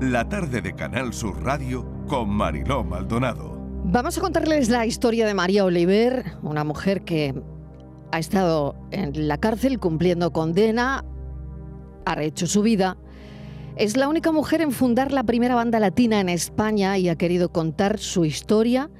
la tarde de Canal Sur Radio con Mariló Maldonado. Vamos a contarles la historia de María Oliver, una mujer que ha estado en la cárcel cumpliendo condena, ha rehecho su vida. Es la única mujer en fundar la primera banda latina en España y ha querido contar su historia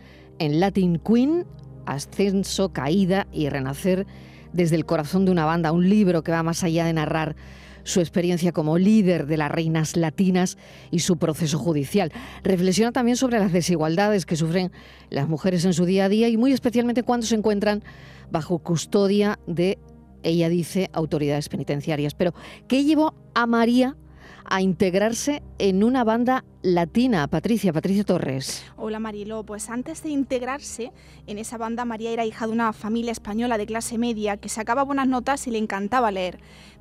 en Latin Queen, ascenso, caída y renacer desde el corazón de una banda, un libro que va más allá de narrar su experiencia como líder de las reinas latinas y su proceso judicial. Reflexiona también sobre las desigualdades que sufren las mujeres en su día a día y muy especialmente cuando se encuentran bajo custodia de, ella dice, autoridades penitenciarias. Pero, ¿qué llevó a María a integrarse en una banda latina. Patricia, Patricia Torres. Hola Marilo, pues antes de integrarse en esa banda, María era hija de una familia española de clase media que sacaba buenas notas y le encantaba leer.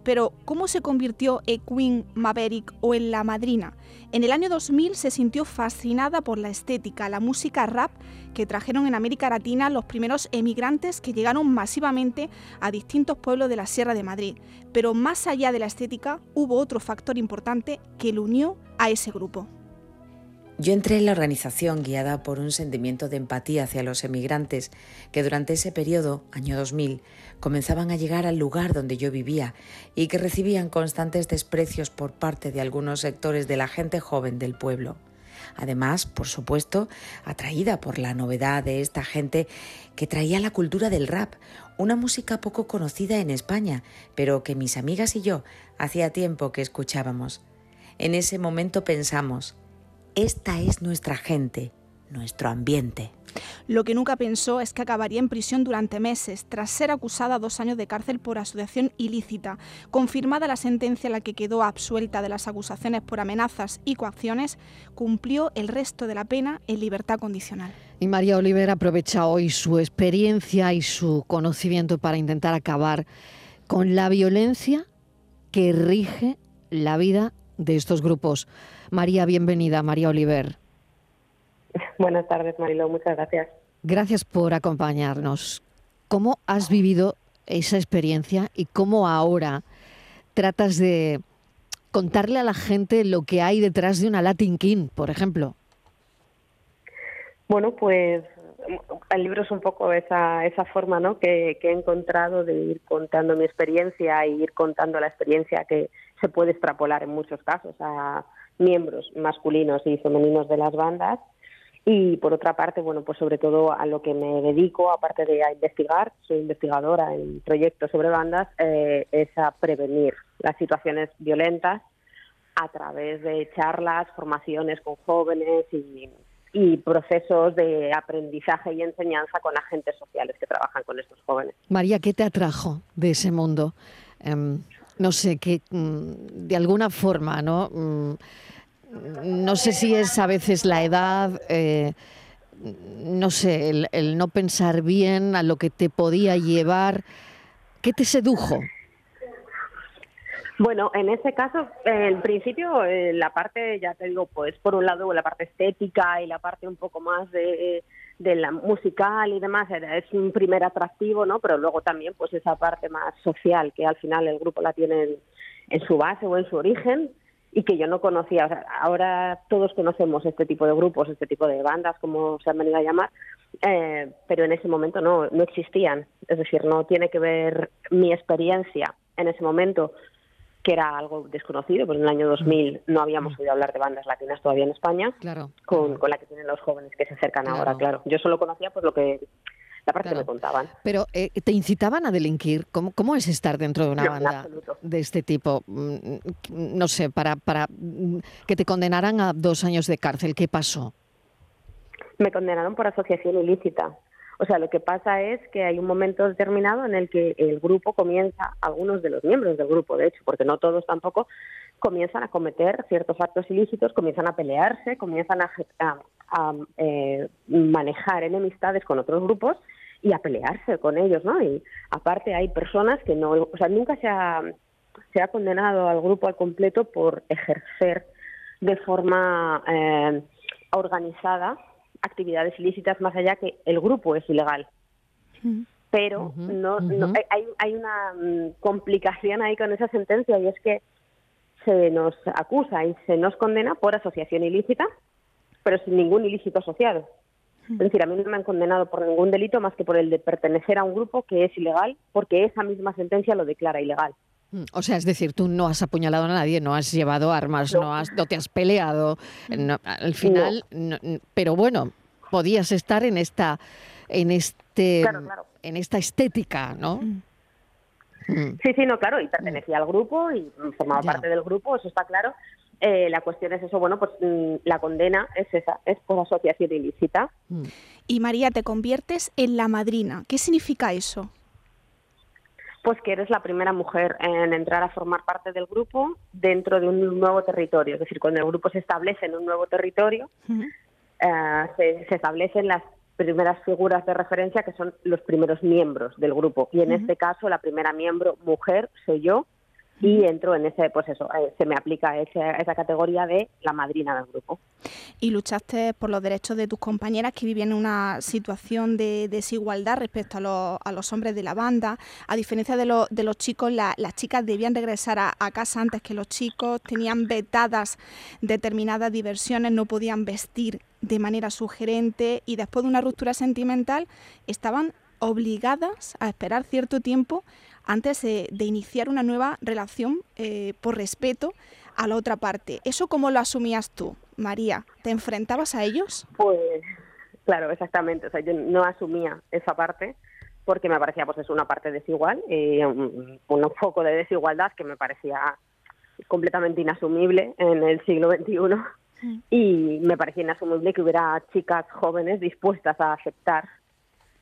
Pero, ¿cómo se convirtió en Queen Maverick o en La Madrina? En el año 2000 se sintió fascinada por la estética, la música rap que trajeron en América Latina los primeros emigrantes que llegaron masivamente a distintos pueblos de la Sierra de Madrid. Pero más allá de la estética, hubo otro factor importante que lo unió a ese grupo. Yo entré en la organización guiada por un sentimiento de empatía hacia los emigrantes que durante ese periodo, año 2000, comenzaban a llegar al lugar donde yo vivía y que recibían constantes desprecios por parte de algunos sectores de la gente joven del pueblo. Además, por supuesto, atraída por la novedad de esta gente que traía la cultura del rap, una música poco conocida en España, pero que mis amigas y yo hacía tiempo que escuchábamos. En ese momento pensamos, esta es nuestra gente, nuestro ambiente. Lo que nunca pensó es que acabaría en prisión durante meses, tras ser acusada dos años de cárcel por asociación ilícita. Confirmada la sentencia en la que quedó absuelta de las acusaciones por amenazas y coacciones, cumplió el resto de la pena en libertad condicional. Y María Oliver aprovecha hoy su experiencia y su conocimiento para intentar acabar con la violencia que rige la vida de estos grupos. María, bienvenida, María Oliver. Buenas tardes, Marilo, muchas gracias. Gracias por acompañarnos. ¿Cómo has vivido esa experiencia y cómo ahora tratas de contarle a la gente lo que hay detrás de una Latin King, por ejemplo? Bueno, pues el libro es un poco esa, esa forma ¿no? que, he encontrado de ir contando mi experiencia e ir contando la experiencia que se puede extrapolar en muchos casos a miembros masculinos y femeninos de las bandas y por otra parte, bueno, pues sobre todo a lo que me dedico, aparte de a investigar, soy investigadora en proyectos sobre bandas, eh, es a prevenir las situaciones violentas a través de charlas, formaciones con jóvenes y, procesos de aprendizaje y enseñanza con agentes sociales que trabajan con estos jóvenes. María, ¿qué te atrajo de ese mundo? Em, no sé, que mm, de alguna forma, ¿no? Mm, no sé si es a veces la edad, eh, no sé, el, no pensar bien a lo que te podía llevar. ¿Qué te sedujo? Bueno, en ese caso, en principio, eh, la parte, ya te digo, pues por un lado la parte estética y la parte un poco más de, la musical y demás es un primer atractivo, ¿no? Pero luego también, pues esa parte más social que al final el grupo la tiene en su base o en su origen y que yo no conocía. O sea, ahora todos conocemos este tipo de grupos, este tipo de bandas, como se han venido a llamar, eh, pero en ese momento no, no existían. Es decir, no tiene que ver mi experiencia en ese momento, que era algo desconocido, porque en el año 2000 no habíamos oído hablar de bandas latinas todavía en España, claro, con, con la que tienen los jóvenes que se acercan ahora, claro. Yo solo conocía pues lo que la parte que me contaban. Pero eh, te incitaban a delinquir. ¿Cómo, ¿Cómo, es estar dentro de una banda de este tipo? Mm, no sé, para, para mm, que te condenaran a dos años de cárcel. ¿Qué pasó? Me condenaron por asociación ilícita. O sea, lo que pasa es que hay un momento determinado en el que el grupo comienza, algunos de los miembros del grupo, de hecho, porque no todos tampoco, comienzan a cometer ciertos actos ilícitos, comienzan a pelearse, comienzan a, eh, manejar enemistades con otros grupos y a pelearse con ellos, ¿no? Y aparte hay personas que no, o sea, nunca se ha, se ha condenado al grupo al completo por ejercer de forma eh, organizada actividades ilícitas más allá que el grupo es ilegal. Pero no, hay, hay una mm, complicación ahí con esa sentencia y es que se nos acusa y se nos condena por asociación ilícita, pero sin ningún ilícito asociado. Es decir, a mí no me han condenado por ningún delito más que por el de pertenecer a un grupo que es ilegal, porque esa misma sentencia lo declara ilegal. Mm, o sea, es decir, tú no has apuñalado a nadie, no has llevado armas, no, has, no te has peleado, al final, pero bueno, podías estar en esta, en este, en esta estética, ¿no? Mm. Mm. Sí, sí, no, claro, y pertenecía al grupo y formaba parte del grupo, eso está claro. Eh, la cuestión es eso, bueno, pues la condena es esa, es por asociación ilícita. Y María, te conviertes en la madrina. ¿Qué significa eso? Pues que eres la primera mujer en entrar a formar parte del grupo dentro de un nuevo territorio. Es decir, cuando el grupo se establece en un nuevo territorio, eh, se, establecen las primeras figuras de referencia que son los primeros miembros del grupo. Y en este caso, la primera miembro mujer soy yo, y entro en ese, pues eso, eh, se me aplica esa, esa categoría de la madrina del grupo. Y luchaste por los derechos de tus compañeras que vivían una situación de desigualdad respecto a, los, a los hombres de la banda. A diferencia de, los, de los chicos, las chicas debían regresar a, casa antes que los chicos, tenían vetadas determinadas diversiones, no podían vestir de manera sugerente y después de una ruptura sentimental estaban obligadas a esperar cierto tiempo antes de, iniciar una nueva relación eh, por respeto a la otra parte. ¿Eso cómo lo asumías tú, María? ¿Te enfrentabas a ellos? Pues claro, exactamente. O sea, yo no asumía esa parte porque me parecía pues es una parte desigual, eh, un, un, foco de desigualdad que me parecía completamente inasumible en el siglo XXI mm. y me parecía inasumible que hubiera chicas jóvenes dispuestas a aceptar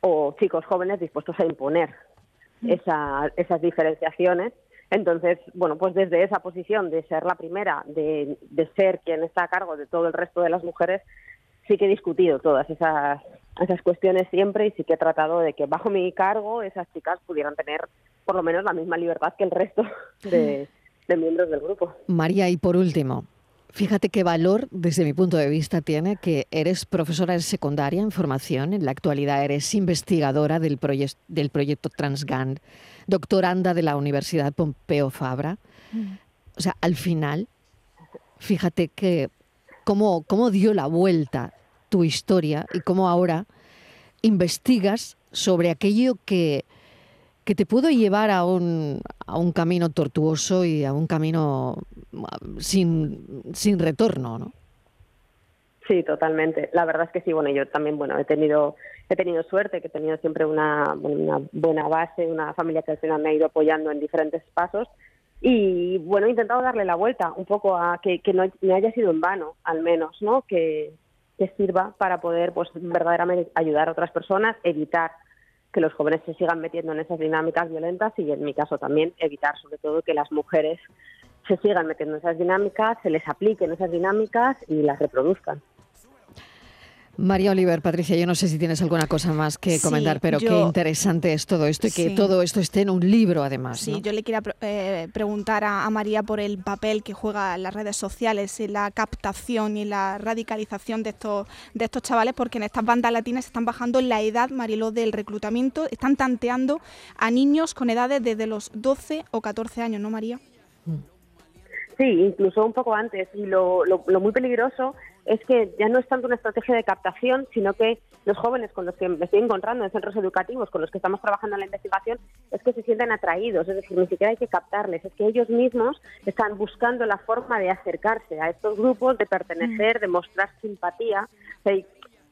o chicos jóvenes dispuestos a imponer esa, esas diferenciaciones. Entonces, bueno, pues desde esa posición de ser la primera, de, de ser quien está a cargo de todo el resto de las mujeres, sí que he discutido todas esas, esas cuestiones siempre y sí que he tratado de que bajo mi cargo esas chicas pudieran tener por lo menos la misma libertad que el resto de, de miembros del grupo. María, y por último, Fíjate qué valor, desde mi punto de vista, tiene que eres profesora de secundaria en formación, en la actualidad eres investigadora del, del proyecto Transgand, doctoranda de la Universidad Pompeo Fabra. O sea, al final, fíjate que cómo, cómo dio la vuelta tu historia y cómo ahora investigas sobre aquello que, que te pudo llevar a un, a un camino tortuoso y a un camino mm, sin, sin retorno, ¿no? Sí, totalmente. La verdad es que sí, bueno, yo también, bueno, he tenido, he tenido suerte, que he tenido siempre una, buena base, una familia que al final me ha ido apoyando en diferentes pasos y, bueno, he intentado darle la vuelta un poco a que, que no me haya sido en vano, al menos, ¿no? Que, que sirva para poder, pues, verdaderamente ayudar a otras personas, evitar que los jóvenes se sigan metiendo en esas dinámicas violentas y en mi caso también evitar sobre todo que las mujeres se sigan metiendo en esas dinámicas, se les apliquen esas dinámicas y las reproduzcan. María Oliver, Patricia, yo no sé si tienes alguna cosa más que comentar, pero qué interesante es todo esto y que todo esto esté en un libro además. Sí, yo le quería eh, preguntar a, María por el papel que juega las redes sociales en la captación y la radicalización de estos, de estos chavales, porque en estas bandas latinas están bajando la edad, Mariló, del reclutamiento, están tanteando a niños con edades desde los 12 o 14 años, ¿no, María? Sí, incluso un poco antes. Y lo, lo muy peligroso es que ya no es tanto una estrategia de captación, sino que los jóvenes con los que me estoy encontrando en centros educativos, con los que estamos trabajando en la investigación, es que se sienten atraídos, es decir, ni siquiera hay que captarles, es que ellos mismos están buscando la forma de acercarse a estos grupos, de pertenecer, de mostrar simpatía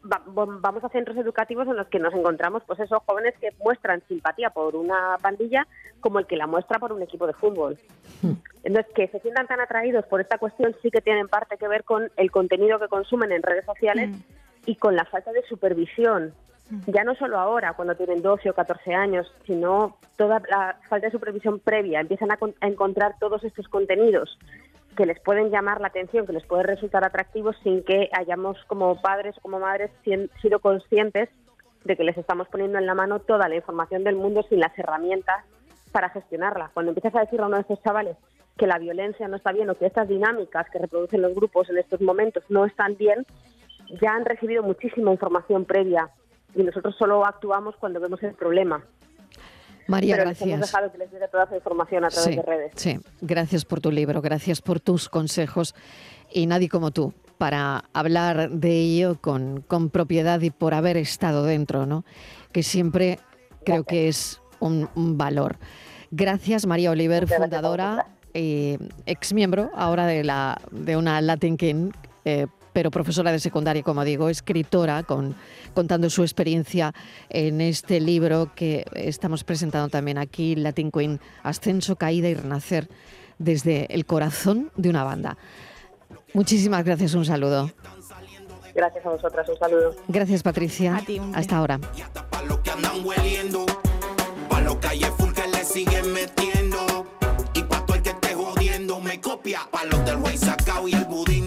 vamos a centros educativos en los que nos encontramos pues esos jóvenes que muestran simpatía por una pandilla como el que la muestra por un equipo de fútbol. Hmm. Entonces, que se sientan tan atraídos por esta cuestión sí que tienen parte que ver con el contenido que consumen en redes sociales hmm. y con la falta de supervisión. Hmm. Ya no solo ahora, cuando tienen 12 o 14 años, sino toda la falta de supervisión previa. Empiezan a, a encontrar todos estos contenidos que les pueden llamar la atención, que les puede resultar atractivos sin que hayamos como padres o como madres sido conscientes de que les estamos poniendo en la mano toda la información del mundo sin las herramientas para gestionarla. Cuando empiezas a decirle a uno de estos chavales que la violencia no está bien o que estas dinámicas que reproducen los grupos en estos momentos no están bien, ya han recibido muchísima información previa y nosotros solo actuamos cuando vemos el problema. María, Pero gracias. les hemos dejado que les llegue toda esa información a través Sí, de redes. sí, gracias por tu libro, gracias por tus consejos y nadie como tú para hablar de ello con, con propiedad y por haber estado dentro, ¿no? Que siempre creo que es un, un valor. Gracias, María Oliver, Muchas fundadora y ex miembro ahora de, la, de una Latin King, eh, pero profesora de secundaria, como digo, escritora, con, contando su experiencia en este libro que estamos presentando también aquí, Latin Queen, Ascenso, Caída y Renacer desde el corazón de una banda. Muchísimas gracias, un saludo. Gracias a vosotras, un saludo. Gracias, Patricia. A ti. Hasta ahora. Y hasta pa' los que andan hueliendo. Pa' los calle full que le siguen metiendo. Y pa' todo el que esté jodiendo me copia. Pa' los del güey sacao y el budí